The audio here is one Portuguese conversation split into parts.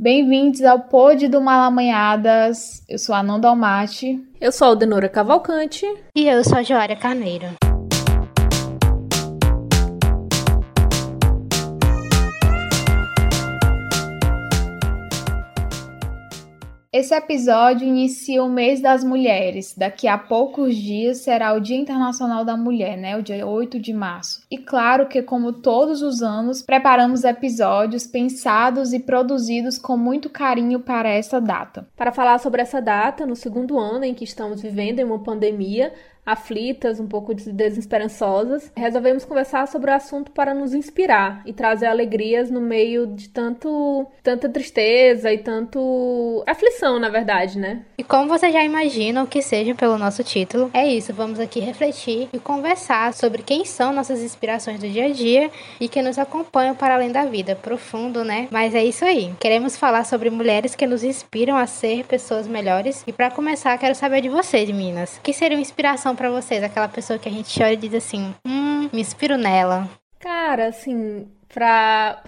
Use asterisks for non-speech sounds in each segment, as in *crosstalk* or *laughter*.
Bem-vindos ao Pod do Malamanhadas. Eu sou a Nanda Almaty. Eu sou a Aldenora Cavalcante. E eu sou a Joária Carneiro. Esse episódio inicia o mês das mulheres. Daqui a poucos dias será o Dia Internacional da Mulher, né? O dia 8 de março. E claro que, como todos os anos, preparamos episódios pensados e produzidos com muito carinho para essa data. Para falar sobre essa data, no segundo ano em que estamos vivendo em uma pandemia, aflitas, um pouco desesperançosas, resolvemos conversar sobre o assunto para nos inspirar e trazer alegrias no meio de tanto tanta tristeza e tanto aflição, na verdade, né? E como vocês já imaginam que seja pelo nosso título, é isso, vamos aqui refletir e conversar sobre quem são nossas inspirações do dia a dia e que nos acompanham para além da vida, profundo, né? Mas é isso aí. Queremos falar sobre mulheres que nos inspiram a ser pessoas melhores e para começar, quero saber de vocês, meninas. O que seria uma inspiração para vocês? Aquela pessoa que a gente olha e diz assim: hum, me inspiro nela. Cara, assim, pra.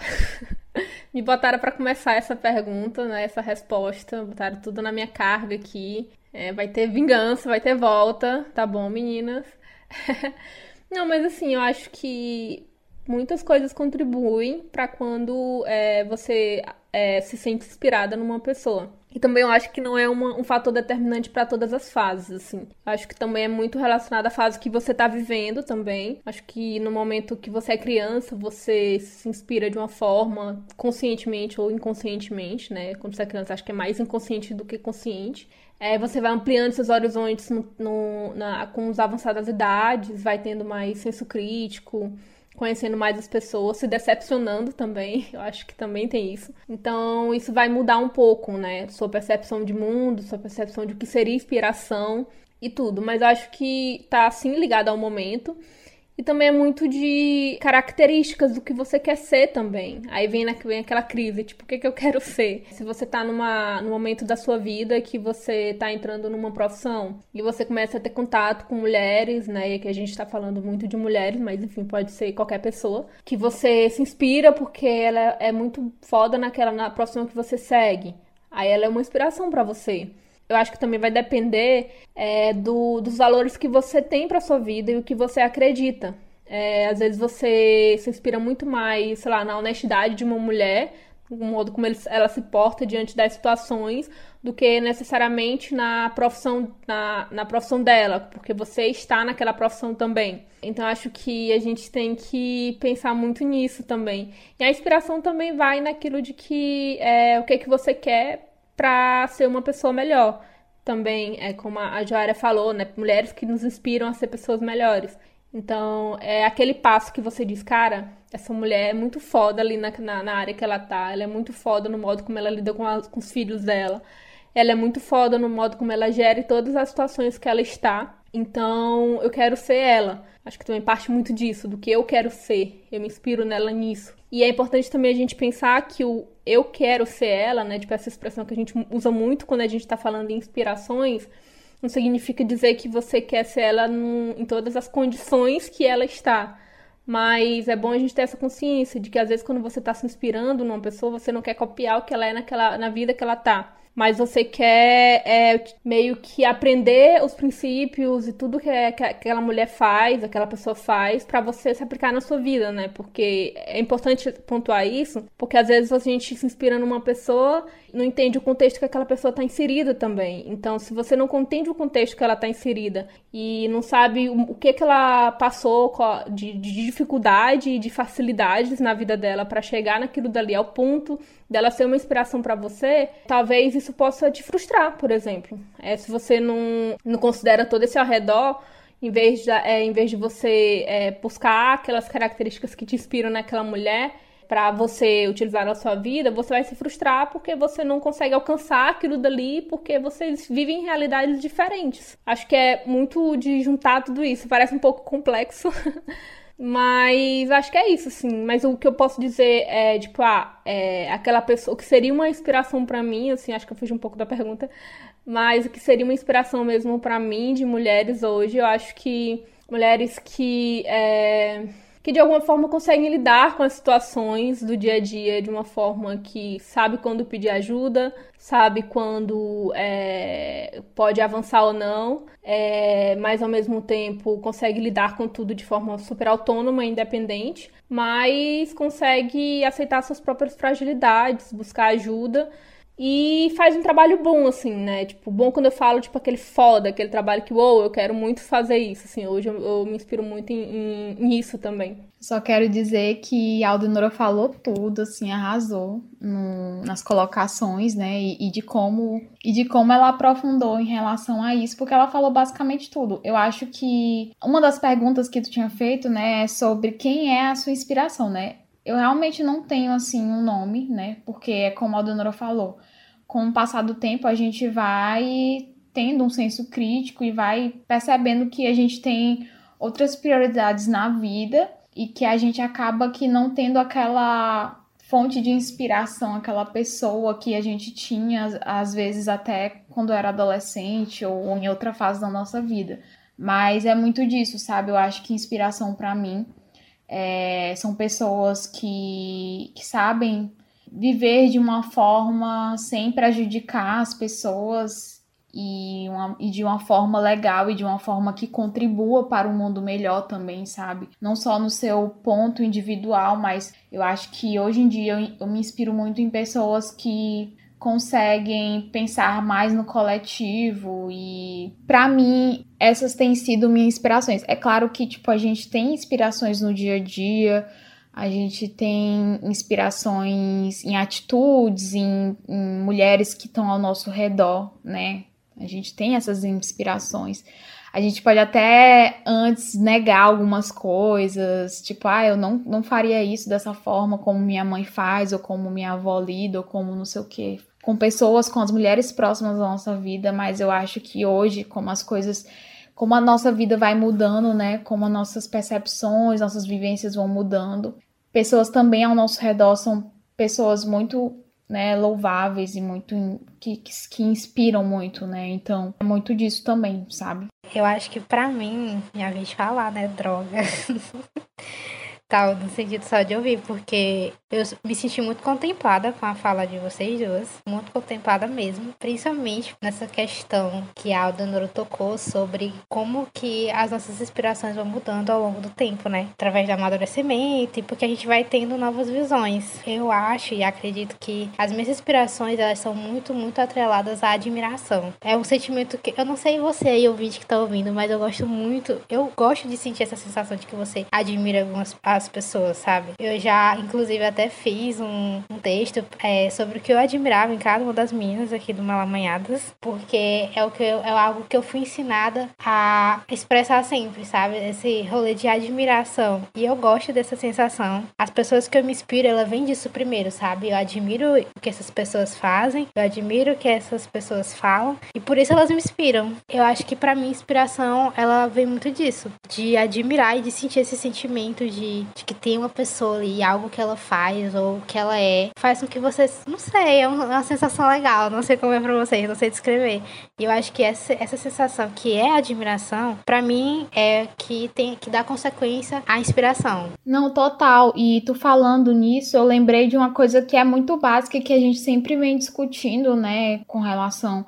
*laughs* me botaram para começar essa pergunta, né? Essa resposta. Botaram tudo na minha carga aqui. É, vai ter vingança, vai ter volta, tá bom, meninas? *laughs* Não, mas assim, eu acho que muitas coisas contribuem para quando é, você é, se sente inspirada numa pessoa. E também eu acho que não é uma, um fator determinante para todas as fases, assim. Acho que também é muito relacionado à fase que você tá vivendo também. Acho que no momento que você é criança, você se inspira de uma forma, conscientemente ou inconscientemente, né? Quando você é criança, acho que é mais inconsciente do que consciente. É, você vai ampliando seus horizontes no, no, na, com os avançadas idades, vai tendo mais senso crítico, conhecendo mais as pessoas, se decepcionando também. *laughs* Eu acho que também tem isso. Então, isso vai mudar um pouco, né? Sua percepção de mundo, sua percepção de o que seria inspiração e tudo. Mas eu acho que tá assim ligado ao momento. E também é muito de características do que você quer ser também. Aí vem, na, vem aquela crise, tipo, o que, que eu quero ser? Se você tá numa, num momento da sua vida que você tá entrando numa profissão e você começa a ter contato com mulheres, né? E aqui a gente tá falando muito de mulheres, mas enfim, pode ser qualquer pessoa. Que você se inspira porque ela é muito foda naquela na profissão que você segue. Aí ela é uma inspiração para você eu acho que também vai depender é, do, dos valores que você tem para sua vida e o que você acredita. É, às vezes você se inspira muito mais, sei lá, na honestidade de uma mulher, o modo como ela se porta diante das situações, do que necessariamente na profissão, na, na profissão dela, porque você está naquela profissão também. Então acho que a gente tem que pensar muito nisso também. E a inspiração também vai naquilo de que é, o que, que você quer para ser uma pessoa melhor. Também, é como a Joária falou, né? Mulheres que nos inspiram a ser pessoas melhores. Então, é aquele passo que você diz, cara, essa mulher é muito foda ali na, na, na área que ela tá. Ela é muito foda no modo como ela lida com, a, com os filhos dela. Ela é muito foda no modo como ela gere todas as situações que ela está. Então, eu quero ser ela. Acho que também parte muito disso, do que eu quero ser. Eu me inspiro nela nisso. E é importante também a gente pensar que o eu quero ser ela, né? Tipo, essa expressão que a gente usa muito quando a gente tá falando em inspirações, não significa dizer que você quer ser ela em todas as condições que ela está. Mas é bom a gente ter essa consciência de que às vezes quando você está se inspirando numa pessoa, você não quer copiar o que ela é naquela, na vida que ela tá mas você quer é, meio que aprender os princípios e tudo que, é, que aquela mulher faz, aquela pessoa faz, para você se aplicar na sua vida, né? Porque é importante pontuar isso, porque às vezes a gente se inspira numa pessoa não entende o contexto que aquela pessoa está inserida também. Então, se você não entende o contexto que ela está inserida e não sabe o que, que ela passou de, de dificuldade e de facilidades na vida dela para chegar naquilo dali ao ponto dela ser uma inspiração para você, talvez isso possa te frustrar, por exemplo. É, se você não, não considera todo esse ao redor, em vez de, é, em vez de você é, buscar aquelas características que te inspiram naquela mulher, para você utilizar na sua vida, você vai se frustrar porque você não consegue alcançar aquilo dali, porque vocês vivem em realidades diferentes. Acho que é muito de juntar tudo isso. Parece um pouco complexo. *laughs* Mas acho que é isso, assim. Mas o que eu posso dizer é, tipo, ah, é, aquela pessoa que seria uma inspiração para mim, assim, acho que eu fugi um pouco da pergunta, mas o que seria uma inspiração mesmo para mim de mulheres hoje, eu acho que mulheres que é, que de alguma forma conseguem lidar com as situações do dia a dia de uma forma que sabe quando pedir ajuda, sabe quando é, pode avançar ou não, é, mas ao mesmo tempo consegue lidar com tudo de forma super autônoma e independente, mas consegue aceitar suas próprias fragilidades, buscar ajuda e faz um trabalho bom, assim, né? Tipo, bom quando eu falo, tipo, aquele foda, aquele trabalho que, uou, eu quero muito fazer isso, assim. Hoje eu, eu me inspiro muito em, em, nisso também. Só quero dizer que a Aldenora falou tudo, assim, arrasou no, nas colocações, né? E, e, de como e de como ela aprofundou em relação a isso, porque ela falou basicamente tudo. Eu acho que uma das perguntas que tu tinha feito, né, é sobre quem é a sua inspiração, né? Eu realmente não tenho, assim, um nome, né? Porque é como a Aldenora falou com o passar do tempo, a gente vai tendo um senso crítico e vai percebendo que a gente tem outras prioridades na vida e que a gente acaba que não tendo aquela fonte de inspiração, aquela pessoa que a gente tinha às vezes até quando era adolescente ou em outra fase da nossa vida. Mas é muito disso, sabe? Eu acho que inspiração para mim é, são pessoas que, que sabem viver de uma forma sem prejudicar as pessoas e, uma, e de uma forma legal e de uma forma que contribua para um mundo melhor também, sabe? Não só no seu ponto individual, mas eu acho que hoje em dia eu, eu me inspiro muito em pessoas que conseguem pensar mais no coletivo e para mim essas têm sido minhas inspirações. É claro que tipo a gente tem inspirações no dia a dia, a gente tem inspirações em atitudes, em, em mulheres que estão ao nosso redor, né? A gente tem essas inspirações. A gente pode até antes negar algumas coisas, tipo, ah, eu não, não faria isso dessa forma como minha mãe faz, ou como minha avó lida, ou como não sei o quê. Com pessoas, com as mulheres próximas da nossa vida, mas eu acho que hoje, como as coisas como a nossa vida vai mudando, né? Como as nossas percepções, nossas vivências vão mudando. Pessoas também ao nosso redor são pessoas muito né, louváveis e muito que, que, inspiram muito, né? Então, é muito disso também, sabe? Eu acho que para mim, minha vez falar, né, droga. *laughs* tal, no sentido só de ouvir, porque eu me senti muito contemplada com a fala de vocês duas, muito contemplada mesmo, principalmente nessa questão que a Aldanoro tocou sobre como que as nossas inspirações vão mudando ao longo do tempo, né? Através do amadurecimento e porque a gente vai tendo novas visões. Eu acho e acredito que as minhas inspirações, elas são muito, muito atreladas à admiração. É um sentimento que, eu não sei você aí, ouvinte que tá ouvindo, mas eu gosto muito, eu gosto de sentir essa sensação de que você admira algumas as pessoas, sabe? Eu já, inclusive, até fiz um, um texto é, sobre o que eu admirava em cada uma das meninas aqui do Malamanhadas, porque é, o que eu, é algo que eu fui ensinada a expressar sempre, sabe? Esse rolê de admiração. E eu gosto dessa sensação. As pessoas que eu me inspiro, ela vem disso primeiro, sabe? Eu admiro o que essas pessoas fazem, eu admiro o que essas pessoas falam, e por isso elas me inspiram. Eu acho que para mim, inspiração, ela vem muito disso, de admirar e de sentir esse sentimento de de que tem uma pessoa ali, algo que ela faz ou que ela é, faz com que você, não sei, é uma sensação legal, não sei como é pra vocês, não sei descrever. E eu acho que essa, essa sensação que é admiração, para mim é que tem que dá consequência à inspiração. Não, total. E tu falando nisso, eu lembrei de uma coisa que é muito básica que a gente sempre vem discutindo, né, com relação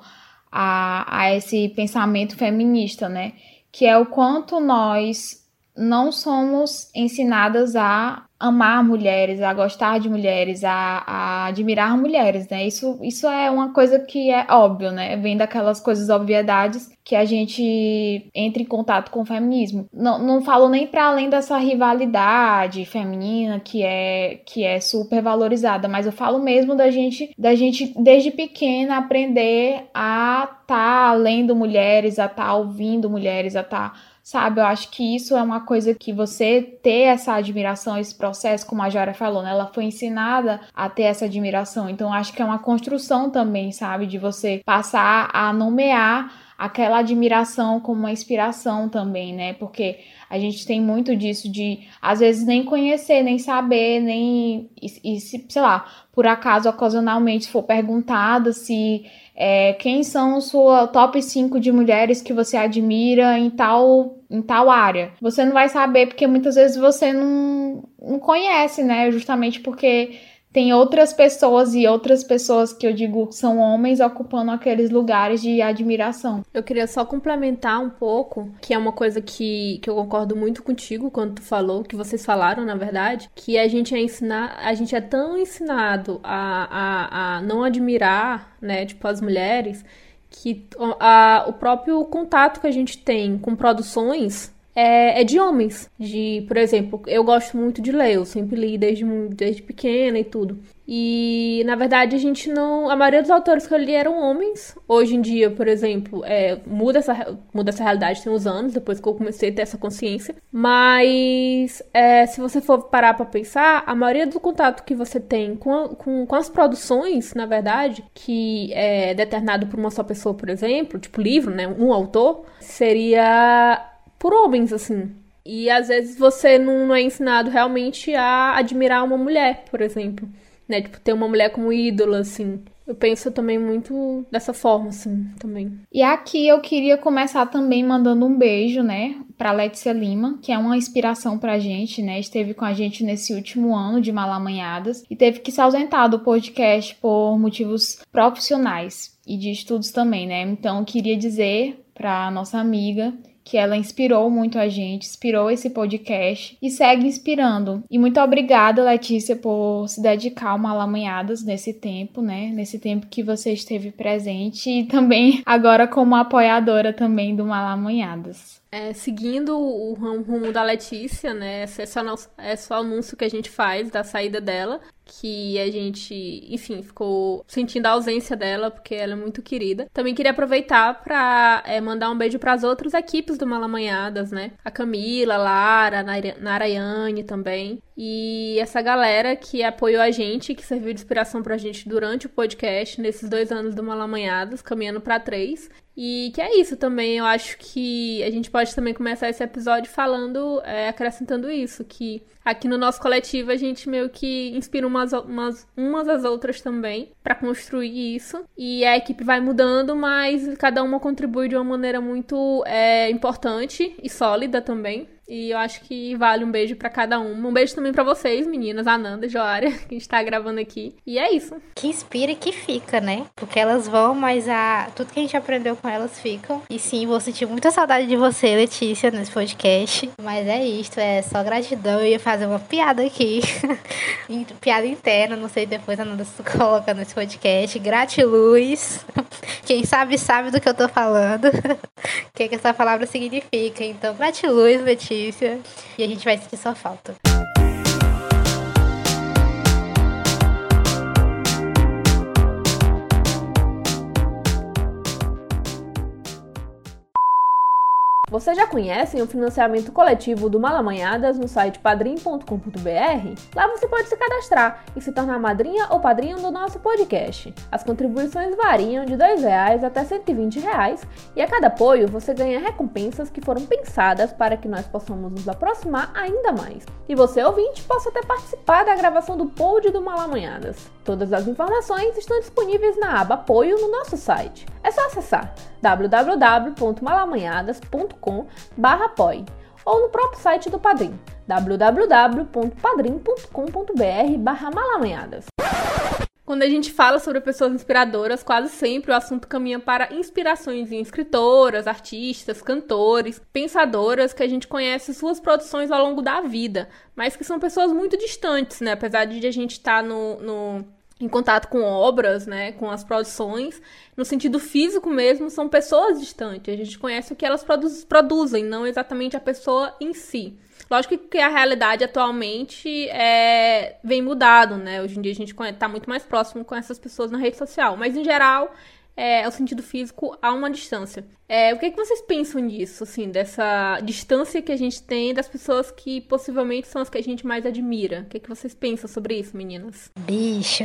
a, a esse pensamento feminista, né? Que é o quanto nós não somos ensinadas a amar mulheres, a gostar de mulheres, a, a, admirar mulheres, né? Isso, isso é uma coisa que é óbvio, né? Vem daquelas coisas obviedades que a gente entra em contato com o feminismo. Não, não falo nem para além dessa rivalidade feminina que é que é super valorizada, mas eu falo mesmo da gente da gente desde pequena aprender a estar tá lendo mulheres, a estar tá ouvindo mulheres, a estar tá sabe? Eu acho que isso é uma coisa que você ter essa admiração, esse processo, como a Jora falou, né? Ela foi ensinada a ter essa admiração. Então, acho que é uma construção também, sabe? De você passar a nomear aquela admiração como uma inspiração também, né? Porque a gente tem muito disso de, às vezes, nem conhecer, nem saber, nem. E, e se, sei lá, por acaso, ocasionalmente, for perguntada se é, quem são sua top 5 de mulheres que você admira em tal, em tal área. Você não vai saber porque muitas vezes você não, não conhece, né? Justamente porque tem outras pessoas e outras pessoas que eu digo são homens ocupando aqueles lugares de admiração. Eu queria só complementar um pouco, que é uma coisa que, que eu concordo muito contigo quando tu falou, que vocês falaram, na verdade, que a gente é ensinar, a gente é tão ensinado a, a, a não admirar, né, tipo, as mulheres, que a, o próprio contato que a gente tem com produções é, é, de homens. De, por exemplo, eu gosto muito de ler, eu sempre li desde, desde pequena e tudo. E na verdade a gente não. A maioria dos autores que eu li eram homens. Hoje em dia, por exemplo, é, muda, essa, muda essa realidade tem uns anos, depois que eu comecei a ter essa consciência. Mas é, se você for parar pra pensar, a maioria do contato que você tem com, a, com, com as produções, na verdade, que é determinado por uma só pessoa, por exemplo, tipo livro, né? Um autor, seria por homens, assim. E às vezes você não, não é ensinado realmente a admirar uma mulher, por exemplo. Né? Tipo, ter uma mulher como ídola, assim. Eu penso também muito dessa forma, assim, também. E aqui eu queria começar também mandando um beijo, né, pra Letícia Lima, que é uma inspiração pra gente, né, esteve com a gente nesse último ano de Malamanhadas e teve que se ausentar do podcast por motivos profissionais e de estudos também, né. Então eu queria dizer pra nossa amiga que ela inspirou muito a gente, inspirou esse podcast e segue inspirando. E muito obrigada, Letícia, por se dedicar ao Malamanhadas nesse tempo, né? Nesse tempo que você esteve presente e também agora como apoiadora também do Malamanhadas. É, seguindo o rumo da Letícia, né? Esse é só, é só o anúncio que a gente faz da saída dela que a gente, enfim, ficou sentindo a ausência dela, porque ela é muito querida. Também queria aproveitar para é, mandar um beijo para as outras equipes do Malamanhadas, né? A Camila, a Lara, a Narayane também. E essa galera que apoiou a gente, que serviu de inspiração pra gente durante o podcast, nesses dois anos do Malamanhadas, caminhando para três. E que é isso também, eu acho que a gente pode também começar esse episódio falando, é, acrescentando isso, que aqui no nosso coletivo a gente meio que inspira umas, umas, umas às outras também para construir isso. E a equipe vai mudando, mas cada uma contribui de uma maneira muito é, importante e sólida também. E eu acho que vale um beijo para cada uma. Um beijo também para vocês, meninas, Ananda e Joária, *laughs* que a gente tá gravando aqui. E é isso. Que inspira e que fica, né? Porque elas vão, mas a tudo que a gente aprendeu com elas ficam. E sim, vou sentir muita saudade de você, Letícia, nesse podcast. Mas é isto, é só gratidão. Eu ia fazer uma piada aqui. *laughs* piada interna, não sei depois, Ananda, se *laughs* tu coloca nesse podcast. Gratiluz. Quem sabe, sabe do que eu tô falando. O que, que essa palavra significa. Então, gratiluz, Letícia notícia. E a gente vai sentir sua falta. Vocês já conhecem o financiamento coletivo do Malamanhadas no site padrim.com.br? Lá você pode se cadastrar e se tornar madrinha ou padrinho do nosso podcast. As contribuições variam de R$ reais até 120 reais, e a cada apoio você ganha recompensas que foram pensadas para que nós possamos nos aproximar ainda mais. E você, ouvinte, possa até participar da gravação do pod do Malamanhadas. Todas as informações estão disponíveis na aba Apoio no nosso site. É só acessar www.malamanhadas.com/apoie ou no próprio site do Padrim, www.padrim.com.br/malamanhadas. Quando a gente fala sobre pessoas inspiradoras, quase sempre o assunto caminha para inspirações em escritoras, artistas, cantores, pensadoras que a gente conhece suas produções ao longo da vida, mas que são pessoas muito distantes, né? Apesar de a gente estar tá no, no em contato com obras, né, com as produções, no sentido físico mesmo, são pessoas distantes. A gente conhece o que elas produz, produzem, não exatamente a pessoa em si. Lógico que a realidade atualmente é, vem mudado, né? Hoje em dia a gente está muito mais próximo com essas pessoas na rede social, mas em geral é, o sentido físico a uma distância. É, o que, é que vocês pensam disso, assim, dessa distância que a gente tem das pessoas que possivelmente são as que a gente mais admira? O que, é que vocês pensam sobre isso, meninas? Bicho,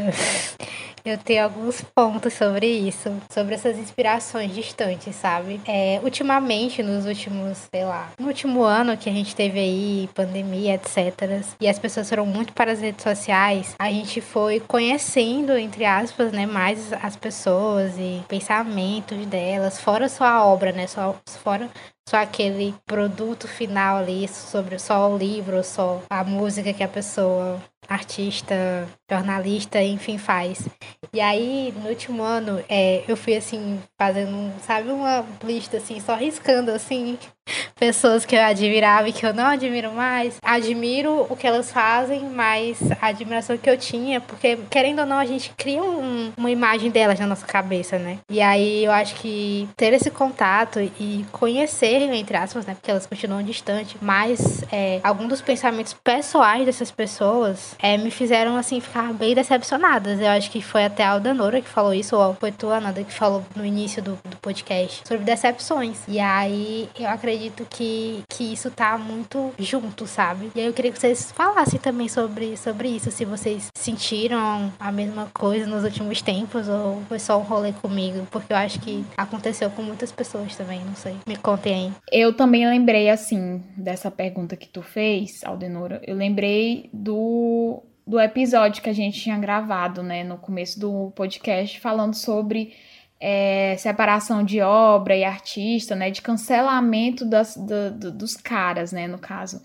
eu tenho alguns pontos sobre isso, sobre essas inspirações distantes, sabe? É, ultimamente, nos últimos, sei lá, no último ano que a gente teve aí, pandemia, etc., e as pessoas foram muito para as redes sociais, a gente foi conhecendo, entre aspas, né, mais as pessoas e pensamentos delas, fora sua obra, né? Só, fora só aquele produto final ali, sobre só o livro, só a música que a pessoa, artista, jornalista, enfim, faz. E aí, no último ano, é, eu fui assim, fazendo, sabe, uma lista assim, só riscando assim, *laughs* pessoas que eu admirava e que eu não admiro mais. Admiro o que elas fazem, mas a admiração que eu tinha, porque querendo ou não, a gente cria um, uma imagem delas na nossa cabeça, né? E aí eu acho que ter esse contato e conhecer, entre aspas, né? Porque elas continuam distantes, mas é, alguns dos pensamentos pessoais dessas pessoas é, me fizeram, assim, ficar bem decepcionadas. Eu acho que foi até a Aldanora que falou isso, ou foi tu, Ananda, que falou no início do, do podcast, sobre decepções. E aí eu acredito acredito que, que isso tá muito junto, sabe? E aí eu queria que vocês falassem também sobre, sobre isso, se vocês sentiram a mesma coisa nos últimos tempos ou foi só um rolê comigo, porque eu acho que aconteceu com muitas pessoas também, não sei. Me contem aí. Eu também lembrei, assim, dessa pergunta que tu fez, Aldenora, eu lembrei do do episódio que a gente tinha gravado, né, no começo do podcast, falando sobre é, separação de obra e artista, né, de cancelamento das, do, do, dos caras, né, no caso.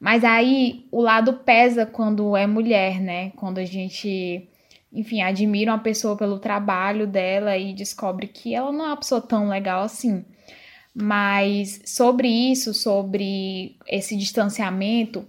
Mas aí o lado pesa quando é mulher, né, quando a gente, enfim, admira uma pessoa pelo trabalho dela e descobre que ela não é uma pessoa tão legal assim. Mas sobre isso, sobre esse distanciamento,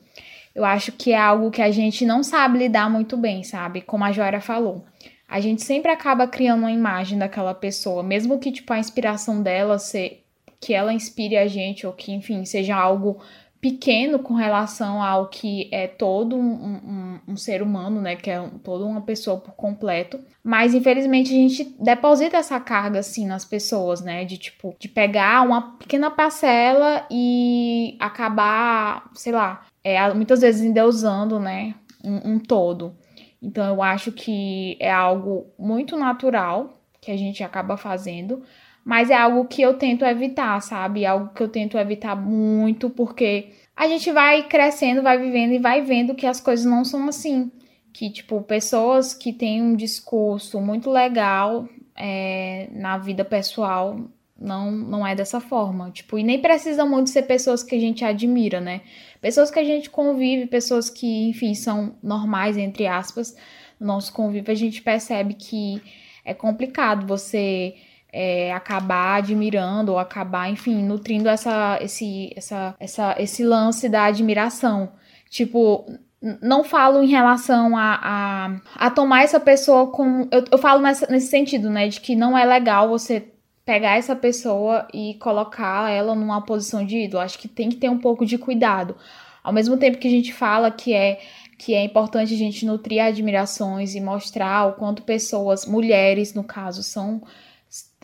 eu acho que é algo que a gente não sabe lidar muito bem, sabe? Como a Joara falou a gente sempre acaba criando uma imagem daquela pessoa, mesmo que tipo a inspiração dela ser que ela inspire a gente ou que enfim seja algo pequeno com relação ao que é todo um, um, um ser humano, né, que é um, toda uma pessoa por completo. Mas infelizmente a gente deposita essa carga assim nas pessoas, né, de tipo de pegar uma pequena parcela e acabar, sei lá, é, muitas vezes endeusando, né, um, um todo. Então eu acho que é algo muito natural que a gente acaba fazendo, mas é algo que eu tento evitar, sabe? É algo que eu tento evitar muito porque a gente vai crescendo, vai vivendo e vai vendo que as coisas não são assim. Que, tipo, pessoas que têm um discurso muito legal é, na vida pessoal não, não é dessa forma. Tipo, e nem precisa muito ser pessoas que a gente admira, né? Pessoas que a gente convive, pessoas que, enfim, são normais, entre aspas, no nosso convívio, a gente percebe que é complicado você é, acabar admirando ou acabar, enfim, nutrindo essa, esse, essa, essa, esse lance da admiração. Tipo, não falo em relação a, a, a tomar essa pessoa como. Eu, eu falo nessa, nesse sentido, né? De que não é legal você pegar essa pessoa e colocar ela numa posição de ídolo. Acho que tem que ter um pouco de cuidado. Ao mesmo tempo que a gente fala que é que é importante a gente nutrir admirações e mostrar o quanto pessoas, mulheres no caso, são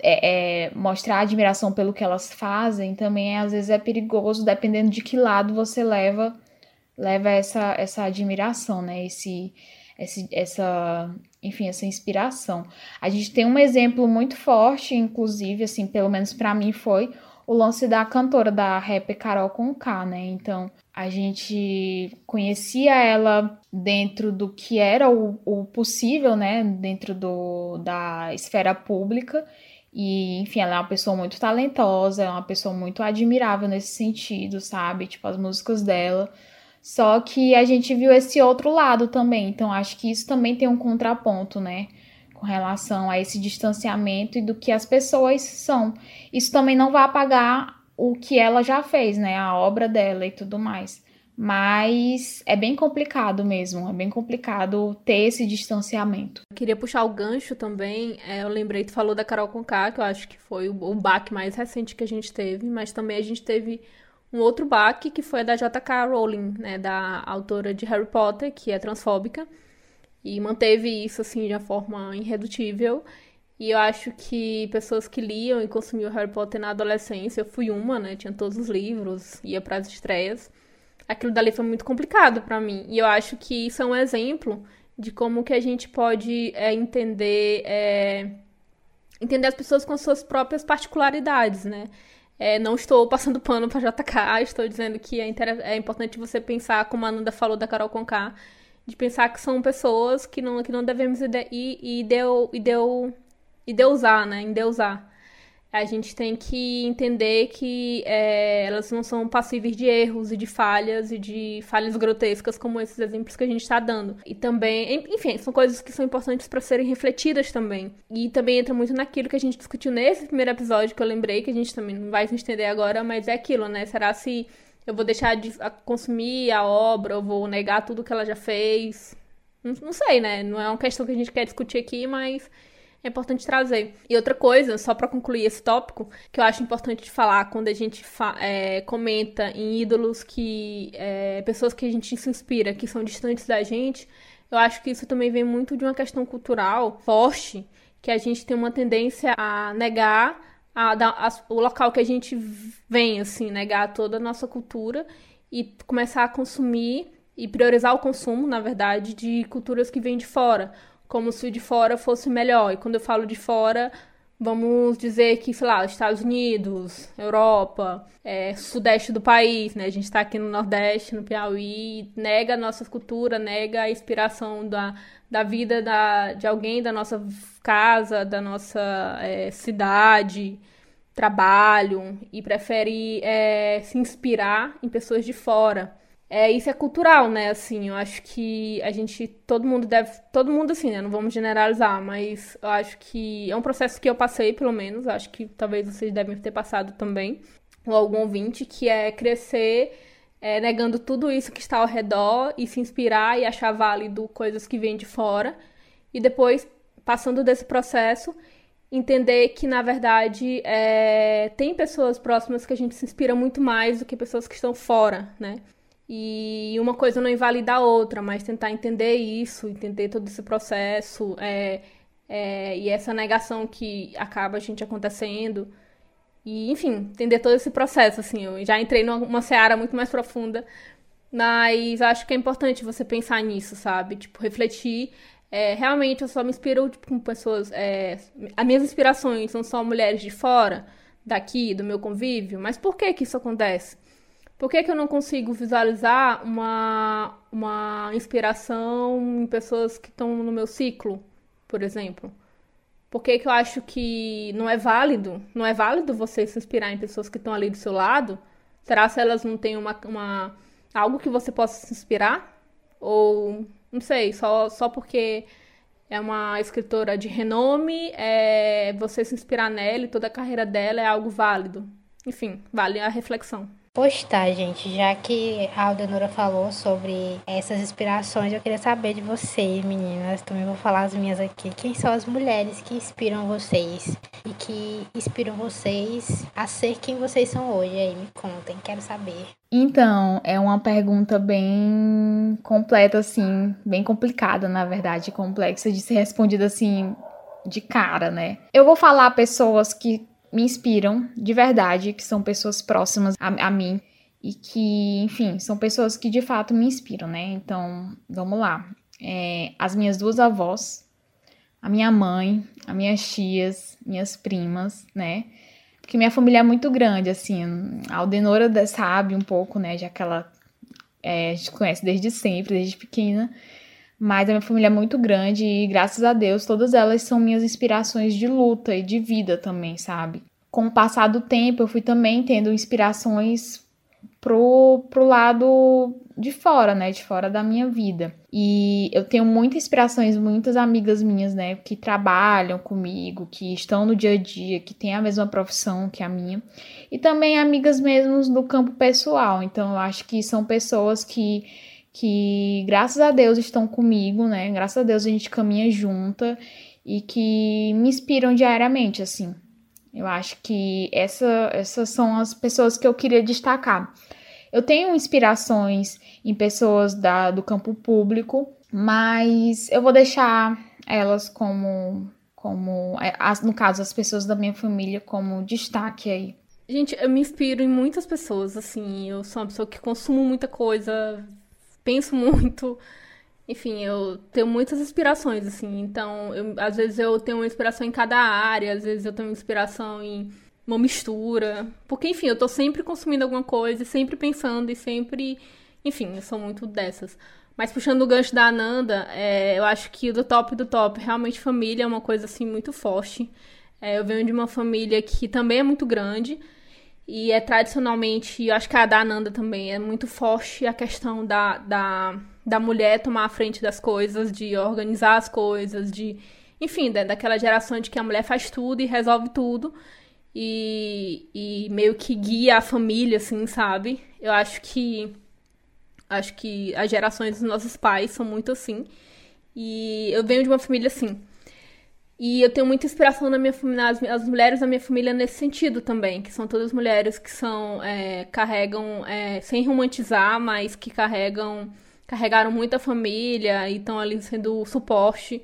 é, é, mostrar admiração pelo que elas fazem, também às vezes é perigoso, dependendo de que lado você leva leva essa, essa admiração, né? Esse, esse, essa enfim, essa inspiração. A gente tem um exemplo muito forte, inclusive, assim, pelo menos para mim foi o lance da cantora da rap Carol Conká, né? Então, a gente conhecia ela dentro do que era o, o possível, né? Dentro do, da esfera pública. E, enfim, ela é uma pessoa muito talentosa, é uma pessoa muito admirável nesse sentido, sabe? Tipo, as músicas dela só que a gente viu esse outro lado também, então acho que isso também tem um contraponto, né? Com relação a esse distanciamento e do que as pessoas são. Isso também não vai apagar o que ela já fez, né? A obra dela e tudo mais. Mas é bem complicado mesmo, é bem complicado ter esse distanciamento. Eu queria puxar o gancho também. É, eu lembrei, tu falou da Carol Conká, que eu acho que foi o, o baque mais recente que a gente teve, mas também a gente teve um outro baque que foi a da J.K. Rowling, né, da autora de Harry Potter, que é transfóbica, e manteve isso assim de uma forma irredutível. E eu acho que pessoas que liam e consumiam Harry Potter na adolescência, eu fui uma, né? Tinha todos os livros, ia para as estreias. Aquilo dali foi muito complicado para mim. E eu acho que isso é um exemplo de como que a gente pode é, entender é, entender as pessoas com suas próprias particularidades, né? É, não estou passando pano para JK, estou dizendo que é, é, importante você pensar, como a Ananda falou da Carol Conká, de pensar que são pessoas que não, que não devemos ide e, e, deu, e, deu, e deusar, né? Endeusar. A gente tem que entender que é, elas não são passíveis de erros e de falhas e de falhas grotescas como esses exemplos que a gente está dando. E também, enfim, são coisas que são importantes para serem refletidas também. E também entra muito naquilo que a gente discutiu nesse primeiro episódio que eu lembrei, que a gente também não vai se estender agora, mas é aquilo, né? Será se eu vou deixar de consumir a obra, ou vou negar tudo que ela já fez? Não, não sei, né? Não é uma questão que a gente quer discutir aqui, mas é importante trazer. E outra coisa, só para concluir esse tópico, que eu acho importante de falar quando a gente é, comenta em ídolos que. É, pessoas que a gente se inspira, que são distantes da gente, eu acho que isso também vem muito de uma questão cultural forte, que a gente tem uma tendência a negar a, a, o local que a gente vem, assim, negar toda a nossa cultura e começar a consumir e priorizar o consumo, na verdade, de culturas que vêm de fora como se o de fora fosse melhor. E quando eu falo de fora, vamos dizer que, sei lá, Estados Unidos, Europa, é, sudeste do país, né? A gente está aqui no Nordeste, no Piauí, nega a nossa cultura, nega a inspiração da, da vida da, de alguém da nossa casa, da nossa é, cidade, trabalho, e prefere é, se inspirar em pessoas de fora. É, isso é cultural, né? Assim, eu acho que a gente, todo mundo deve, todo mundo assim, né? Não vamos generalizar, mas eu acho que é um processo que eu passei, pelo menos, acho que talvez vocês devem ter passado também, ou algum ouvinte, que é crescer é, negando tudo isso que está ao redor e se inspirar e achar válido coisas que vêm de fora, e depois, passando desse processo, entender que, na verdade, é, tem pessoas próximas que a gente se inspira muito mais do que pessoas que estão fora, né? E uma coisa não invalida a outra, mas tentar entender isso, entender todo esse processo é, é, e essa negação que acaba a gente acontecendo. E, enfim, entender todo esse processo, assim. Eu já entrei numa seara muito mais profunda, mas acho que é importante você pensar nisso, sabe? Tipo, refletir. É, realmente, eu só me inspiro tipo, com pessoas. É, as minhas inspirações não são mulheres de fora, daqui, do meu convívio, mas por que que isso acontece? Por que, que eu não consigo visualizar uma, uma inspiração em pessoas que estão no meu ciclo, por exemplo? Por que, que eu acho que não é válido? Não é válido você se inspirar em pessoas que estão ali do seu lado? Será se elas não têm uma, uma algo que você possa se inspirar? Ou, não sei, só, só porque é uma escritora de renome, é, você se inspirar nela e toda a carreira dela é algo válido. Enfim, vale a reflexão. Pois tá, gente, já que a Aldenora falou sobre essas inspirações, eu queria saber de vocês, meninas. Também vou falar as minhas aqui. Quem são as mulheres que inspiram vocês e que inspiram vocês a ser quem vocês são hoje? Aí, me contem, quero saber. Então, é uma pergunta bem completa, assim, bem complicada, na verdade, complexa de ser respondida assim de cara, né? Eu vou falar pessoas que me inspiram de verdade, que são pessoas próximas a, a mim e que, enfim, são pessoas que de fato me inspiram, né? Então, vamos lá. É, as minhas duas avós, a minha mãe, as minhas tias, minhas primas, né? Porque minha família é muito grande, assim. A Aldenora sabe um pouco, né? Já que ela é, a gente conhece desde sempre, desde pequena. Mas a minha família é muito grande e, graças a Deus, todas elas são minhas inspirações de luta e de vida também, sabe? Com o passar do tempo, eu fui também tendo inspirações pro, pro lado de fora, né? De fora da minha vida. E eu tenho muitas inspirações, muitas amigas minhas, né? Que trabalham comigo, que estão no dia a dia, que têm a mesma profissão que a minha. E também amigas mesmo do campo pessoal. Então, eu acho que são pessoas que que graças a Deus estão comigo, né? Graças a Deus a gente caminha junta e que me inspiram diariamente, assim. Eu acho que essa, essas são as pessoas que eu queria destacar. Eu tenho inspirações em pessoas da, do campo público, mas eu vou deixar elas como como, é, no caso, as pessoas da minha família como destaque aí? Gente, eu me inspiro em muitas pessoas, assim, eu sou uma pessoa que consumo muita coisa, penso *laughs* muito, enfim, eu tenho muitas inspirações, assim, então, eu, às vezes eu tenho uma inspiração em cada área, às vezes eu tenho inspiração em uma mistura, porque, enfim, eu tô sempre consumindo alguma coisa, sempre pensando e sempre, enfim, eu sou muito dessas. Mas puxando o gancho da Ananda, é, eu acho que do top do top, realmente família é uma coisa assim muito forte. É, eu venho de uma família que também é muito grande e é tradicionalmente, eu acho que a da Ananda também é muito forte a questão da, da, da mulher tomar a frente das coisas, de organizar as coisas, de enfim, daquela geração de que a mulher faz tudo e resolve tudo e, e meio que guia a família, assim, sabe? Eu acho que Acho que as gerações dos nossos pais são muito assim. E eu venho de uma família assim. E eu tenho muita inspiração na minha nas, as mulheres da minha família nesse sentido também, que são todas mulheres que são é, carregam é, sem romantizar, mas que carregam carregaram muito a família e estão ali sendo suporte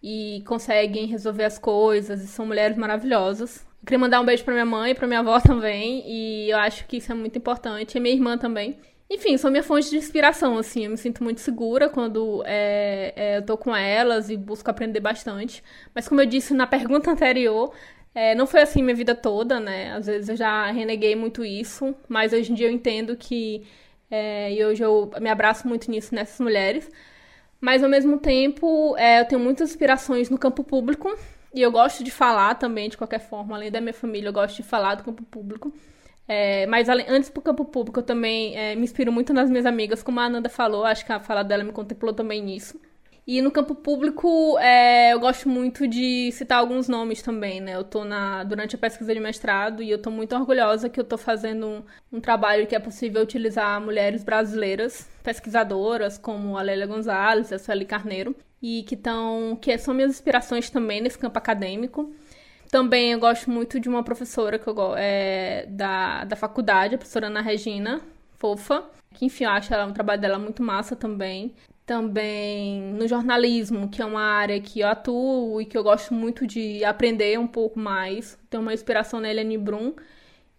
e conseguem resolver as coisas e são mulheres maravilhosas. Eu queria mandar um beijo para minha mãe e para minha avó *laughs* também e eu acho que isso é muito importante. E minha irmã também. Enfim, são minha fonte de inspiração, assim. Eu me sinto muito segura quando é, é, eu tô com elas e busco aprender bastante. Mas como eu disse na pergunta anterior, é, não foi assim minha vida toda, né? Às vezes eu já reneguei muito isso, mas hoje em dia eu entendo que. É, e hoje eu me abraço muito nisso, nessas mulheres. Mas ao mesmo tempo, é, eu tenho muitas inspirações no campo público. E eu gosto de falar também, de qualquer forma, além da minha família, eu gosto de falar do campo público. É, mas além, antes pro campo público, eu também é, me inspiro muito nas minhas amigas, como a Ananda falou, acho que a fala dela me contemplou também nisso. E no campo público, é, eu gosto muito de citar alguns nomes também, né? Eu tô na, durante a pesquisa de mestrado e eu tô muito orgulhosa que eu tô fazendo um, um trabalho que é possível utilizar mulheres brasileiras, pesquisadoras, como a Lélia Gonzalez, a Sueli Carneiro, e que, tão, que são minhas inspirações também nesse campo acadêmico. Também eu gosto muito de uma professora que eu é, da, da faculdade, a professora Ana Regina, fofa, que enfim, eu acho ela, um trabalho dela muito massa também. Também no jornalismo, que é uma área que eu atuo e que eu gosto muito de aprender um pouco mais. Tenho uma inspiração na Helene Brum,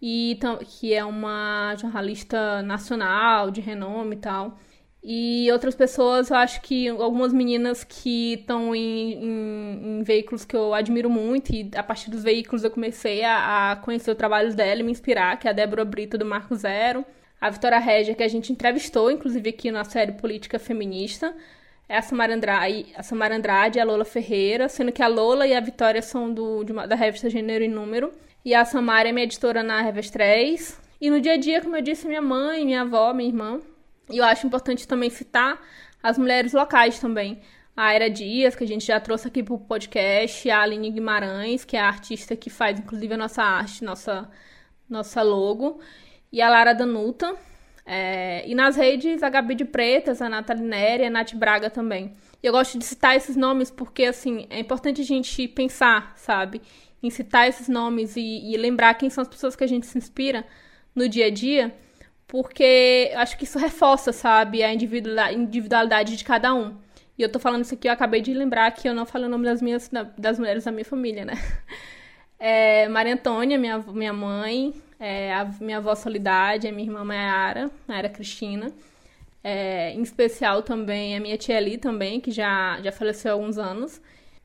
e, que é uma jornalista nacional, de renome e tal. E outras pessoas, eu acho que algumas meninas que estão em, em, em, veículos que eu admiro muito, e a partir dos veículos eu comecei a, a conhecer o trabalho dela e me inspirar, que é a Débora Brito do Marco Zero, a Vitória Regia, que a gente entrevistou, inclusive aqui na série Política Feminista, é a Samara Andrade, a Samara Andrade e a Lola Ferreira, sendo que a Lola e a Vitória são do, uma, da revista Gênero e Número, e a Samara é minha editora na Revista 3. E no dia a dia, como eu disse, minha mãe, minha avó, minha irmã, e eu acho importante também citar as mulheres locais também. A Aira Dias, que a gente já trouxe aqui pro podcast, a Aline Guimarães, que é a artista que faz, inclusive, a nossa arte, nossa, nossa logo, e a Lara Danuta. É... e nas redes, a Gabi de Pretas, a Nathalie Neri a Nath Braga também. E eu gosto de citar esses nomes porque, assim, é importante a gente pensar, sabe? Em citar esses nomes e, e lembrar quem são as pessoas que a gente se inspira no dia a dia porque acho que isso reforça, sabe, a individualidade de cada um. E eu tô falando isso aqui, eu acabei de lembrar que eu não falei o nome das minhas das mulheres da minha família, né? *laughs* É, Maria Antônia, minha, minha mãe, é, a minha avó Solidade, a minha irmã Mayara, Mayara Cristina. É, em especial também a minha tia Eli também, que já, já faleceu há alguns anos.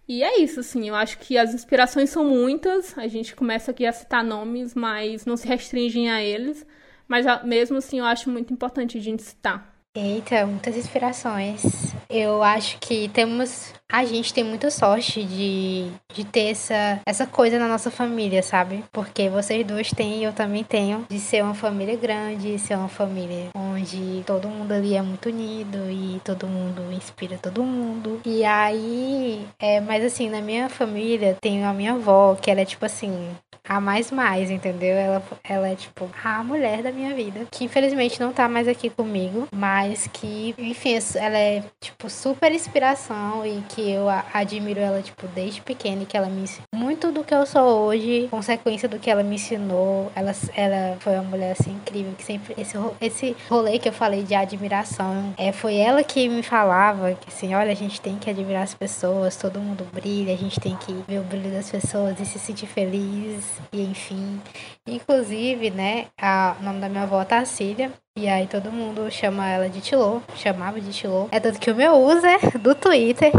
E é isso, assim, eu acho que as inspirações são muitas, a gente começa aqui a citar nomes, mas não se restringem a eles. Mas mesmo assim, eu acho muito importante a gente citar. Eita, muitas inspirações. Eu acho que temos. A gente tem muita sorte de, de ter essa, essa coisa na nossa família, sabe? Porque vocês duas têm e eu também tenho. De ser uma família grande, ser uma família onde todo mundo ali é muito unido e todo mundo inspira todo mundo. E aí. É, mas assim, na minha família, tenho a minha avó, que ela é tipo assim a mais mais, entendeu? Ela, ela é, tipo, a mulher da minha vida. Que infelizmente não tá mais aqui comigo, mas que, enfim, ela é, tipo, super inspiração e que eu admiro ela, tipo, desde pequena e que ela me ensinou muito do que eu sou hoje, consequência do que ela me ensinou. Ela, ela foi uma mulher, assim, incrível, que sempre, esse, esse rolê que eu falei de admiração, é, foi ela que me falava que, assim, olha, a gente tem que admirar as pessoas, todo mundo brilha, a gente tem que ver o brilho das pessoas e se sentir feliz, e enfim. Inclusive, né, a, o nome da minha avó é Tacília, e aí todo mundo chama ela de Tilô, chamava de Tilô. É tanto que o meu user do Twitter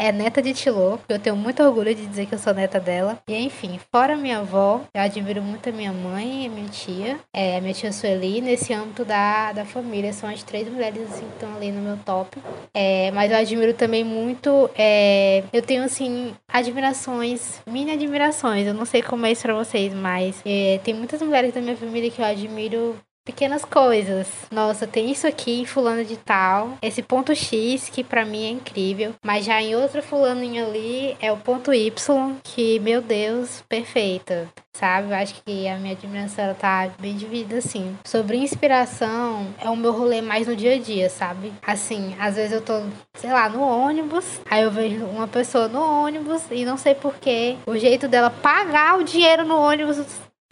é neta de Tilô, eu tenho muito orgulho de dizer que eu sou neta dela. E enfim, fora minha avó, eu admiro muito a minha mãe e minha tia, é, a minha tia Sueli, nesse âmbito da, da família. São as três mulheres assim, que estão ali no meu top. É, mas eu admiro também muito, é, eu tenho assim, admirações, mini admirações, eu não sei como é isso pra vocês, mas é, tem muitas mulheres da minha família que eu admiro pequenas coisas. Nossa, tem isso aqui em fulano de tal, esse ponto X que para mim é incrível, mas já em outro fulaninho ali é o ponto Y que, meu Deus, perfeita. Sabe? Eu acho que a minha admiração ela tá bem dividida assim. Sobre inspiração, é o meu rolê mais no dia a dia, sabe? Assim, às vezes eu tô, sei lá, no ônibus, aí eu vejo uma pessoa no ônibus e não sei porquê, o jeito dela pagar o dinheiro no ônibus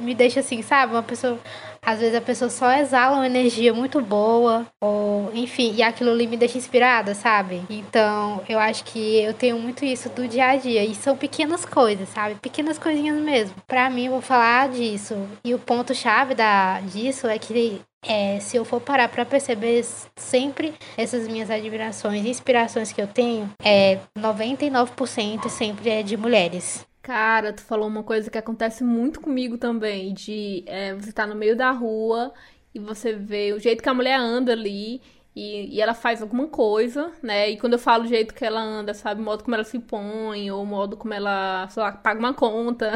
me deixa assim, sabe? Uma pessoa às vezes a pessoa só exala uma energia muito boa, ou enfim, e aquilo ali me deixa inspirada, sabe? Então, eu acho que eu tenho muito isso do dia a dia, e são pequenas coisas, sabe? Pequenas coisinhas mesmo. Pra mim, eu vou falar disso. E o ponto-chave da, disso é que é, se eu for parar para perceber sempre essas minhas admirações e inspirações que eu tenho, é 99% sempre é de mulheres. Cara, tu falou uma coisa que acontece muito comigo também, de é, você tá no meio da rua e você vê o jeito que a mulher anda ali e, e, ela faz alguma coisa, né? E quando eu falo o jeito que ela anda, sabe? O modo como ela se põe, ou o modo como ela, sei lá, paga uma conta,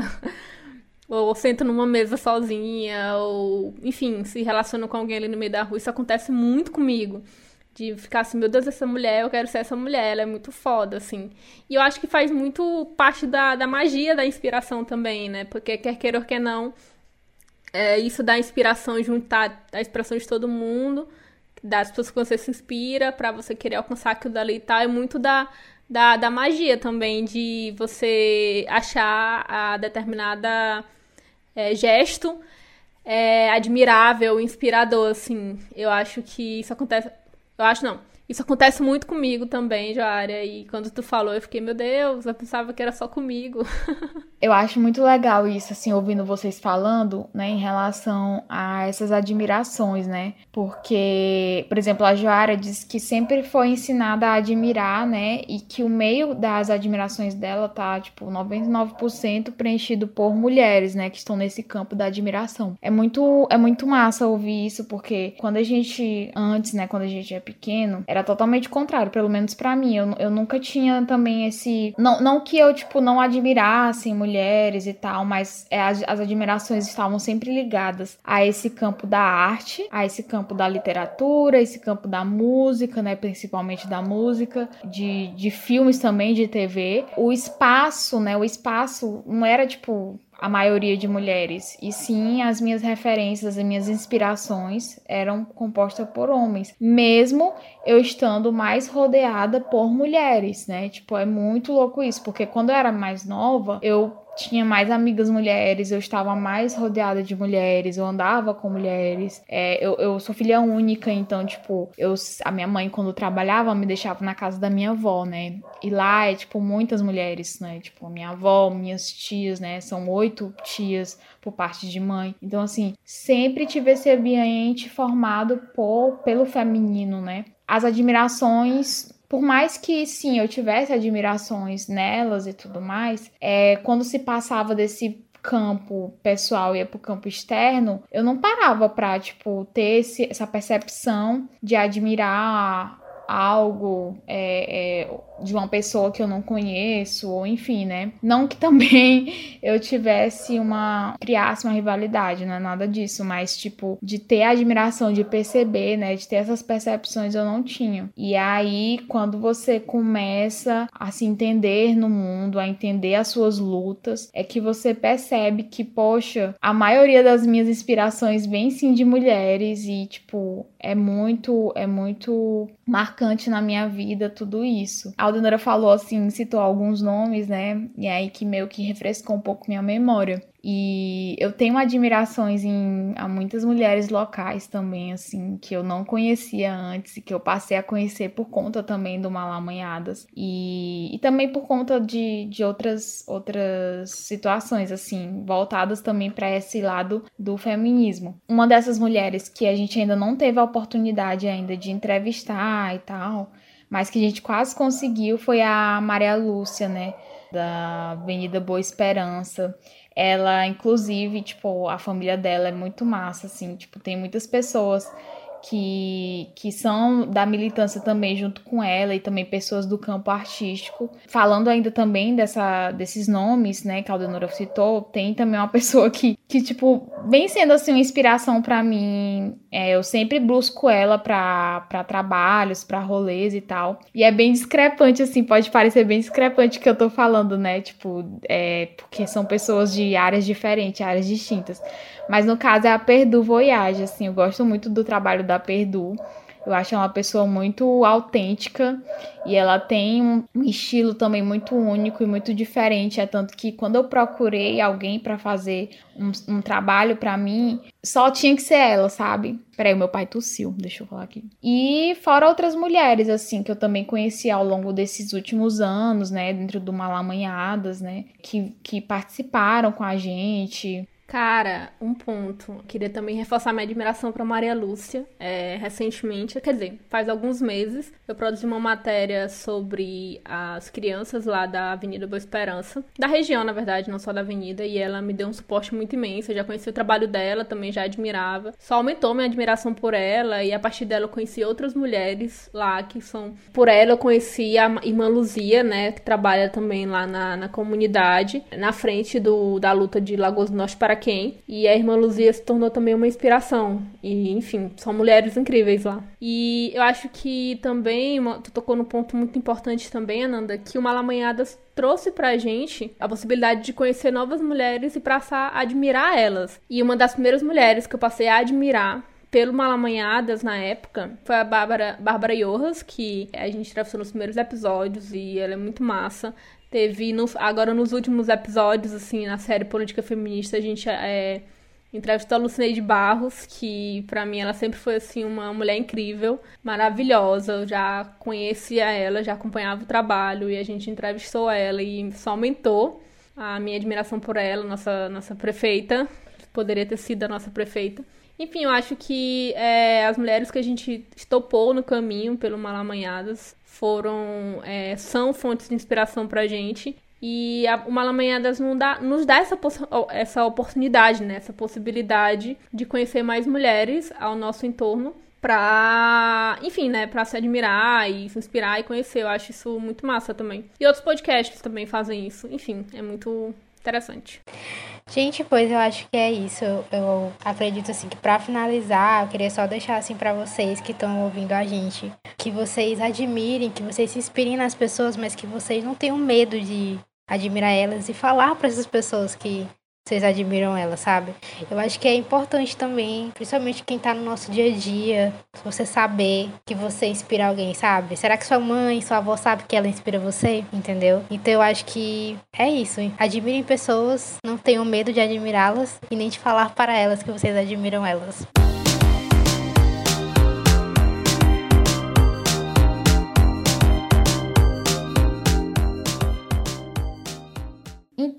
*laughs* ou senta numa mesa sozinha, ou, enfim, se relaciona com alguém ali no meio da rua. Isso acontece muito comigo de ficar assim, meu Deus, essa mulher, eu quero ser essa mulher, ela é muito foda, assim. E eu acho que faz muito parte da, da magia da inspiração também, né? Porque quer queira ou quer não, é, isso dá inspiração, juntar a inspiração de todo mundo, das pessoas que você se inspira, para você querer alcançar aquilo dali e tal, é muito da, da, da magia também, de você achar a determinada é, gesto é, admirável, inspirador, assim. Eu acho que isso acontece eu acho não. Isso acontece muito comigo também, Joária. E quando tu falou, eu fiquei, meu Deus, eu pensava que era só comigo. *laughs* eu acho muito legal isso, assim, ouvindo vocês falando, né, em relação a essas admirações, né? Porque, por exemplo, a Joária diz que sempre foi ensinada a admirar, né? E que o meio das admirações dela tá, tipo, 99% preenchido por mulheres, né? Que estão nesse campo da admiração. É muito, é muito massa ouvir isso, porque quando a gente, antes, né, quando a gente é pequeno, era totalmente contrário, pelo menos para mim. Eu, eu nunca tinha também esse. Não, não que eu, tipo, não admirasse mulheres e tal, mas é, as, as admirações estavam sempre ligadas a esse campo da arte, a esse campo da literatura, esse campo da música, né? Principalmente da música, de, de filmes também, de TV. O espaço, né? O espaço não era tipo a maioria de mulheres, e sim as minhas referências, as minhas inspirações eram compostas por homens, mesmo eu estando mais rodeada por mulheres, né? Tipo, é muito louco isso, porque quando eu era mais nova, eu tinha mais amigas mulheres, eu estava mais rodeada de mulheres, eu andava com mulheres. É, eu, eu sou filha única, então, tipo, eu, a minha mãe, quando trabalhava, me deixava na casa da minha avó, né? E lá é, tipo, muitas mulheres, né? Tipo, minha avó, minhas tias, né? São oito tias por parte de mãe. Então, assim, sempre tive esse ambiente formado por, pelo feminino, né? As admirações por mais que sim, eu tivesse admirações nelas e tudo mais, é, quando se passava desse campo pessoal e ia pro campo externo, eu não parava pra, tipo, ter esse, essa percepção de admirar algo, é, é, de uma pessoa que eu não conheço, ou enfim, né? Não que *laughs* também eu tivesse uma. criasse uma rivalidade, não é nada disso, mas tipo, de ter a admiração, de perceber, né? De ter essas percepções eu não tinha. E aí, quando você começa a se entender no mundo, a entender as suas lutas, é que você percebe que, poxa, a maioria das minhas inspirações vem sim de mulheres e, tipo, é muito, é muito marcante na minha vida tudo isso. A Aldenora falou assim, citou alguns nomes, né? E aí que meio que refrescou um pouco minha memória. E eu tenho admirações em a muitas mulheres locais também, assim, que eu não conhecia antes e que eu passei a conhecer por conta também do Malamanhadas. E, e também por conta de, de outras, outras situações, assim, voltadas também para esse lado do feminismo. Uma dessas mulheres que a gente ainda não teve a oportunidade ainda de entrevistar e tal, mas que a gente quase conseguiu foi a Maria Lúcia, né? Da Avenida Boa Esperança. Ela, inclusive, tipo, a família dela é muito massa, assim, tipo, tem muitas pessoas que, que são da militância também junto com ela e também pessoas do campo artístico. Falando ainda também dessa, desses nomes, né, que a Aldenora citou, tem também uma *laughs* pessoa que, que tipo, vem sendo assim uma inspiração para mim. É, eu sempre busco ela para trabalhos, para rolês e tal. E é bem discrepante, assim, pode parecer bem discrepante que eu tô falando, né? Tipo, é, porque são pessoas de áreas diferentes, áreas distintas. Mas no caso é a Perdu Voyage, assim, eu gosto muito do trabalho da Perdu. Eu acho ela uma pessoa muito autêntica e ela tem um estilo também muito único e muito diferente. É tanto que quando eu procurei alguém para fazer um, um trabalho para mim, só tinha que ser ela, sabe? Peraí, meu pai tossiu, deixa eu falar aqui. E fora outras mulheres, assim, que eu também conheci ao longo desses últimos anos, né? Dentro do Malamanhadas, né? Que, que participaram com a gente. Cara, um ponto. Queria também reforçar minha admiração para Maria Lúcia. É, recentemente, quer dizer, faz alguns meses, eu produzi uma matéria sobre as crianças lá da Avenida Boa Esperança, da região, na verdade, não só da avenida, e ela me deu um suporte muito imenso. Eu já conheci o trabalho dela, também já admirava. Só aumentou minha admiração por ela, e a partir dela eu conheci outras mulheres lá que são. Por ela eu conheci a irmã Luzia, né, que trabalha também lá na, na comunidade, na frente do, da luta de Lagoas do Norte para quem. E a irmã Luzia se tornou também uma inspiração. E, enfim, são mulheres incríveis lá. E eu acho que também, tu tocou no ponto muito importante também, Ananda, que o Malamanhadas trouxe pra gente a possibilidade de conhecer novas mulheres e passar a admirar elas. E uma das primeiras mulheres que eu passei a admirar pelo Malamanhadas na época foi a Bárbara, Bárbara que a gente entrevistou nos primeiros episódios e ela é muito massa. Teve, no, agora nos últimos episódios, assim, na série Política Feminista, a gente é, entrevistou a Lucineide Barros, que para mim ela sempre foi, assim, uma mulher incrível, maravilhosa. Eu já conhecia ela, já acompanhava o trabalho e a gente entrevistou ela e só aumentou a minha admiração por ela, nossa, nossa prefeita. Poderia ter sido a nossa prefeita. Enfim, eu acho que é, as mulheres que a gente estopou no caminho pelo Malamanhadas foram é, são fontes de inspiração pra gente. E a, o Malamanhadas nos dá, nos dá essa, essa oportunidade, né? essa possibilidade de conhecer mais mulheres ao nosso entorno pra, enfim, né, pra se admirar e se inspirar e conhecer. Eu acho isso muito massa também. E outros podcasts também fazem isso. Enfim, é muito interessante. Gente, pois eu acho que é isso. Eu, acredito assim que para finalizar, eu queria só deixar assim para vocês que estão ouvindo a gente, que vocês admirem, que vocês se inspirem nas pessoas, mas que vocês não tenham medo de admirar elas e falar para essas pessoas que vocês admiram ela, sabe? Eu acho que é importante também, principalmente quem tá no nosso dia a dia, você saber que você inspira alguém, sabe? Será que sua mãe, sua avó sabe que ela inspira você? Entendeu? Então eu acho que é isso. Admirem pessoas, não tenham medo de admirá-las e nem de falar para elas que vocês admiram elas.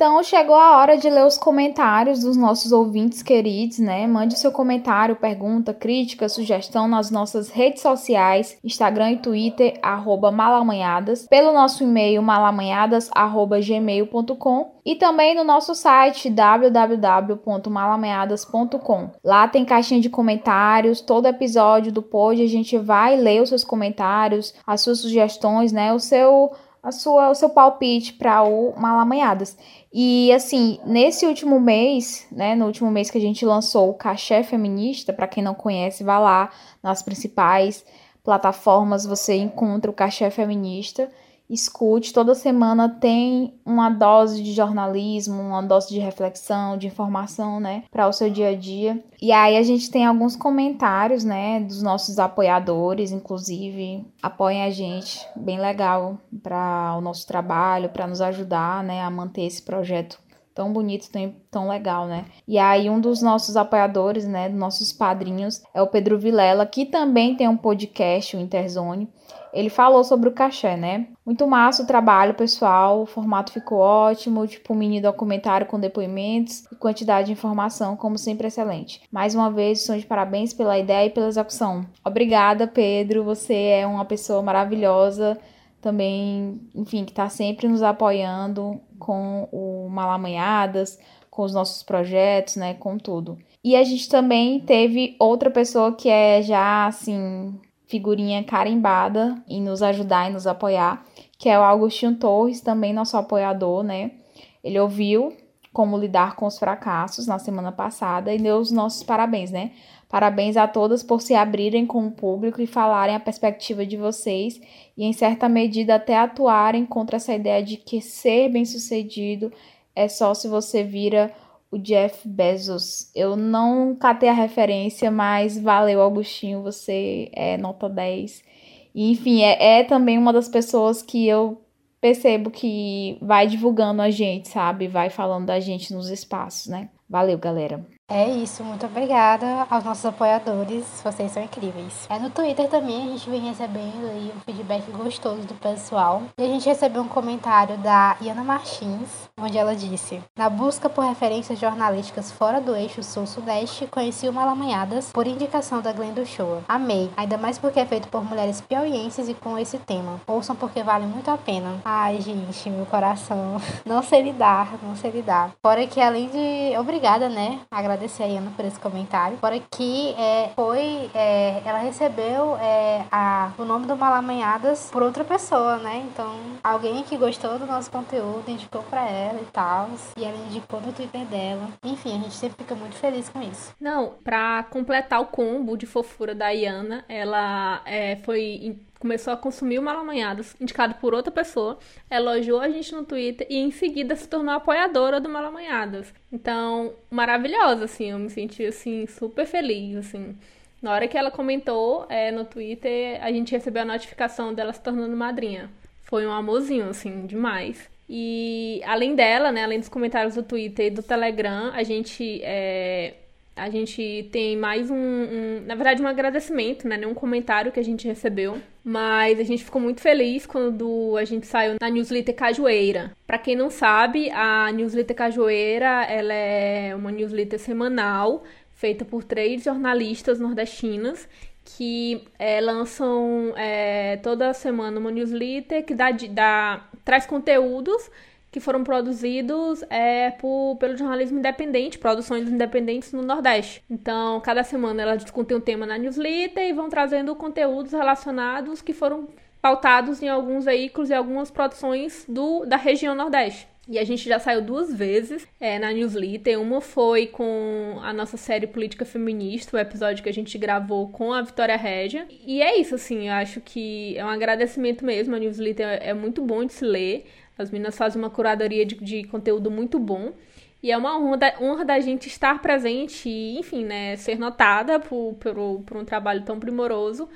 Então chegou a hora de ler os comentários dos nossos ouvintes queridos, né? Mande seu comentário, pergunta, crítica, sugestão nas nossas redes sociais, Instagram e Twitter, arroba malamanhadas, pelo nosso e-mail malamanhadas.gmail.com e também no nosso site www.malamanhadas.com. Lá tem caixinha de comentários, todo episódio do pod a gente vai ler os seus comentários, as suas sugestões, né? O seu a sua, o seu palpite para o Malamanhadas. E assim, nesse último mês, né, no último mês que a gente lançou o Cachê Feminista, para quem não conhece, vá lá nas principais plataformas, você encontra o Cachê Feminista escute. Toda semana tem uma dose de jornalismo, uma dose de reflexão, de informação, né, para o seu dia a dia. E aí a gente tem alguns comentários, né, dos nossos apoiadores, inclusive apoiem a gente, bem legal para o nosso trabalho, para nos ajudar, né, a manter esse projeto tão bonito, tão, tão legal, né? E aí um dos nossos apoiadores, né, nossos padrinhos, é o Pedro Vilela, que também tem um podcast, o Interzone. Ele falou sobre o cachê, né? Muito massa o trabalho, pessoal. O formato ficou ótimo, tipo um mini documentário com depoimentos e quantidade de informação, como sempre, excelente. Mais uma vez, estou de parabéns pela ideia e pela execução. Obrigada, Pedro. Você é uma pessoa maravilhosa. Também, enfim, que está sempre nos apoiando com o Malamanhadas, com os nossos projetos, né? Com tudo. E a gente também teve outra pessoa que é já, assim, figurinha carimbada em nos ajudar e nos apoiar, que é o Augustinho Torres, também nosso apoiador, né? Ele ouviu como lidar com os fracassos na semana passada e deu os nossos parabéns, né? Parabéns a todas por se abrirem com o público e falarem a perspectiva de vocês e, em certa medida, até atuarem contra essa ideia de que ser bem-sucedido é só se você vira o Jeff Bezos. Eu não catei a referência, mas valeu, Augustinho, você é nota 10. E, enfim, é, é também uma das pessoas que eu percebo que vai divulgando a gente, sabe? Vai falando da gente nos espaços, né? Valeu, galera. É isso, muito obrigada aos nossos apoiadores, vocês são incríveis. É no Twitter também a gente vem recebendo aí um feedback gostoso do pessoal. E a gente recebeu um comentário da Iana Martins, onde ela disse: Na busca por referências jornalísticas fora do eixo sul-sudeste, conheci o Malamanhadas por indicação da Glenda Show. Amei, ainda mais porque é feito por mulheres piauienses e com esse tema. Ouçam porque vale muito a pena. Ai, gente, meu coração. *laughs* Não sei lidar, não sei lidar. Fora que além de obrigada, né? Agradecer a Iana por esse comentário. Fora que é, foi. É, ela recebeu é, a, o nome do Malamanhadas por outra pessoa, né? Então, alguém que gostou do nosso conteúdo indicou pra ela e tal. E ela indicou no Twitter dela. Enfim, a gente sempre fica muito feliz com isso. Não, pra completar o combo de fofura da Iana, ela é, foi começou a consumir o Malamanhadas, indicado por outra pessoa, elogiou a gente no Twitter e em seguida se tornou apoiadora do Malamanhadas. Então, maravilhosa, assim, eu me senti, assim, super feliz, assim. Na hora que ela comentou é, no Twitter, a gente recebeu a notificação dela se tornando madrinha. Foi um amorzinho, assim, demais. E além dela, né, além dos comentários do Twitter e do Telegram, a gente é, a gente tem mais um, um, na verdade, um agradecimento, né? Um comentário que a gente recebeu. Mas a gente ficou muito feliz quando a gente saiu na newsletter Cajueira. Para quem não sabe, a newsletter Cajueira, ela é uma newsletter semanal feita por três jornalistas nordestinas que é, lançam é, toda semana uma newsletter que dá, dá, traz conteúdos que foram produzidos é, por, pelo jornalismo independente, produções independentes no Nordeste. Então, cada semana elas discutem um tema na newsletter e vão trazendo conteúdos relacionados que foram pautados em alguns veículos e algumas produções do, da região Nordeste. E a gente já saiu duas vezes é, na newsletter. Uma foi com a nossa série Política Feminista, o episódio que a gente gravou com a Vitória Régia. E é isso, assim, eu acho que é um agradecimento mesmo. A newsletter é muito bom de se ler. As meninas fazem uma curadoria de, de conteúdo muito bom. E é uma honra da, honra da gente estar presente e, enfim, né, ser notada por, por, por um trabalho tão primoroso.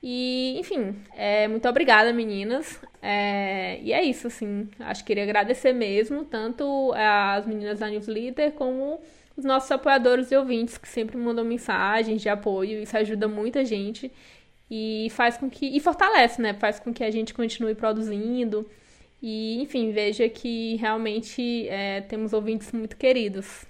E, enfim, é, muito obrigada, meninas. É, e é isso, assim. Acho que queria agradecer mesmo, tanto as meninas da newsletter como os nossos apoiadores e ouvintes que sempre mandam mensagens de apoio. Isso ajuda muita gente e faz com que. E fortalece, né? Faz com que a gente continue produzindo e, enfim, veja que realmente é, temos ouvintes muito queridos.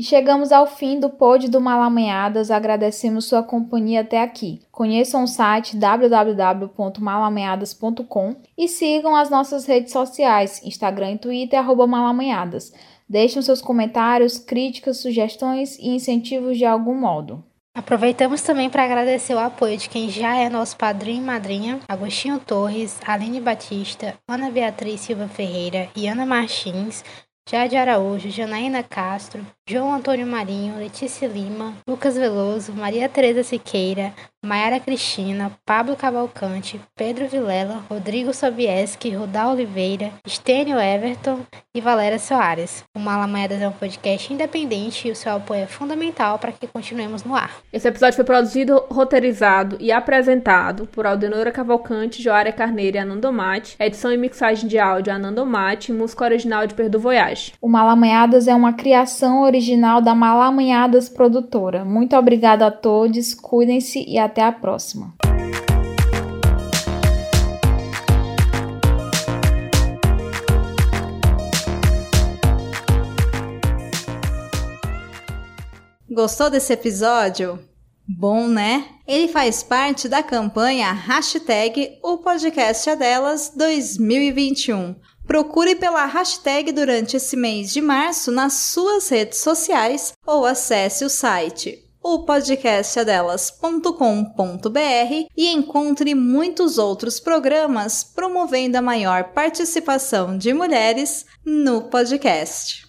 Chegamos ao fim do pod do Malamanhadas, agradecemos sua companhia até aqui. Conheçam o site www.malamanhadas.com e sigam as nossas redes sociais, Instagram e Twitter, arroba malamanhadas. Deixem seus comentários, críticas, sugestões e incentivos de algum modo. Aproveitamos também para agradecer o apoio de quem já é nosso padrinho e madrinha: Agostinho Torres, Aline Batista, Ana Beatriz Silva Ferreira e Ana Martins, Jade Araújo, Janaína Castro, João Antônio Marinho, Letícia Lima, Lucas Veloso, Maria Tereza Siqueira, Mayara Cristina, Pablo Cavalcante, Pedro Vilela, Rodrigo Sobieski, Rudá Oliveira, Estênio Everton e Valéria Soares. O Malamanhadas é um podcast independente e o seu apoio é fundamental para que continuemos no ar. Esse episódio foi produzido, roteirizado e apresentado por Aldenora Cavalcante, Joária Carneiro e Anandomate. Edição e mixagem de áudio Anandomate e música original de Perdo Voyage. O Malamanhadas é uma criação original da Malamanhadas Produtora. Muito obrigada a todos, cuidem-se e até a próxima. Gostou desse episódio? Bom, né? Ele faz parte da campanha hashtag O Podcast é Delas 2021. Procure pela hashtag durante esse mês de março nas suas redes sociais ou acesse o site o podcastadelas.com.br e encontre muitos outros programas promovendo a maior participação de mulheres no podcast.